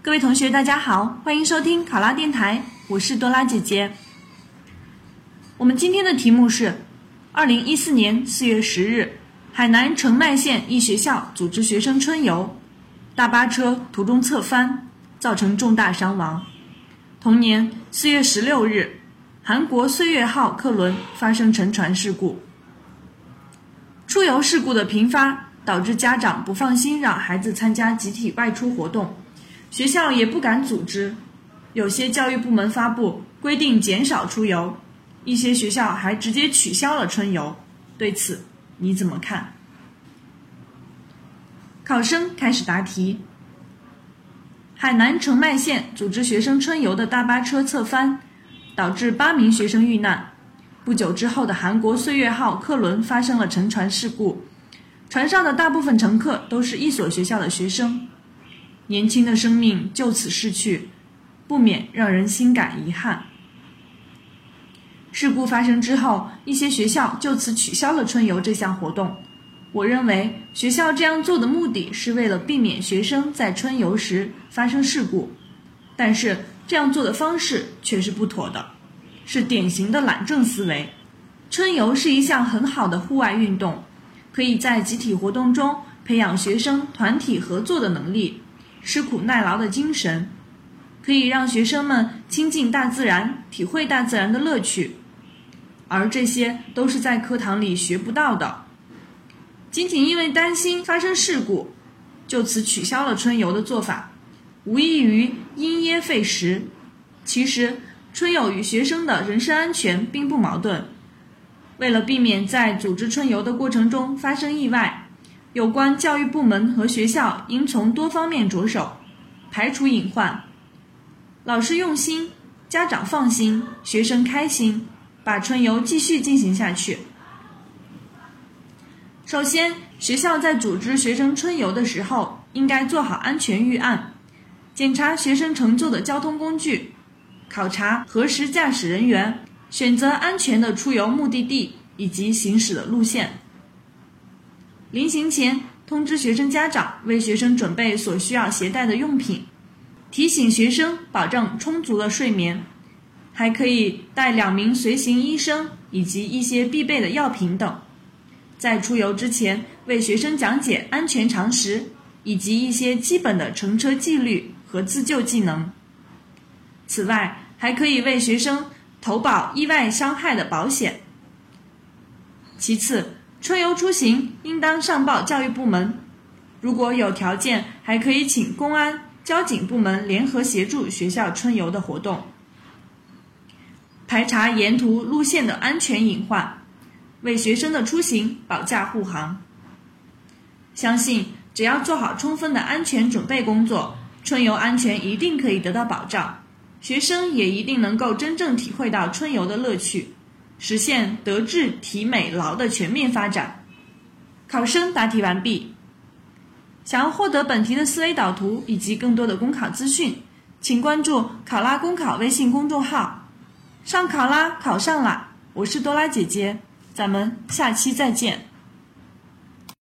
各位同学，大家好，欢迎收听考拉电台，我是多拉姐姐。我们今天的题目是：二零一四年四月十日，海南澄迈县一学校组织学生春游，大巴车途中侧翻，造成重大伤亡。同年四月十六日，韩国岁月号客轮发生沉船事故。出游事故的频发，导致家长不放心让孩子参加集体外出活动。学校也不敢组织，有些教育部门发布规定减少出游，一些学校还直接取消了春游。对此你怎么看？考生开始答题。海南澄迈县组织学生春游的大巴车侧翻，导致八名学生遇难。不久之后的韩国岁月号客轮发生了沉船事故，船上的大部分乘客都是一所学校的学生。年轻的生命就此逝去，不免让人心感遗憾。事故发生之后，一些学校就此取消了春游这项活动。我认为学校这样做的目的是为了避免学生在春游时发生事故，但是这样做的方式却是不妥的，是典型的懒政思维。春游是一项很好的户外运动，可以在集体活动中培养学生团体合作的能力。吃苦耐劳的精神，可以让学生们亲近大自然，体会大自然的乐趣，而这些都是在课堂里学不到的。仅仅因为担心发生事故，就此取消了春游的做法，无异于因噎废食。其实，春游与学生的人身安全并不矛盾。为了避免在组织春游的过程中发生意外。有关教育部门和学校应从多方面着手，排除隐患。老师用心，家长放心，学生开心，把春游继续进行下去。首先，学校在组织学生春游的时候，应该做好安全预案，检查学生乘坐的交通工具，考察核实驾驶人员，选择安全的出游目的地以及行驶的路线。临行前，通知学生家长为学生准备所需要携带的用品，提醒学生保证充足的睡眠，还可以带两名随行医生以及一些必备的药品等。在出游之前，为学生讲解安全常识以及一些基本的乘车纪律和自救技能。此外，还可以为学生投保意外伤害的保险。其次，春游出行应当上报教育部门，如果有条件，还可以请公安、交警部门联合协助学校春游的活动，排查沿途路线的安全隐患，为学生的出行保驾护航。相信只要做好充分的安全准备工作，春游安全一定可以得到保障，学生也一定能够真正体会到春游的乐趣。实现德智体美劳的全面发展。考生答题完毕。想要获得本题的思维导图以及更多的公考资讯，请关注“考拉公考”微信公众号。上考拉考上啦！我是多拉姐姐，咱们下期再见。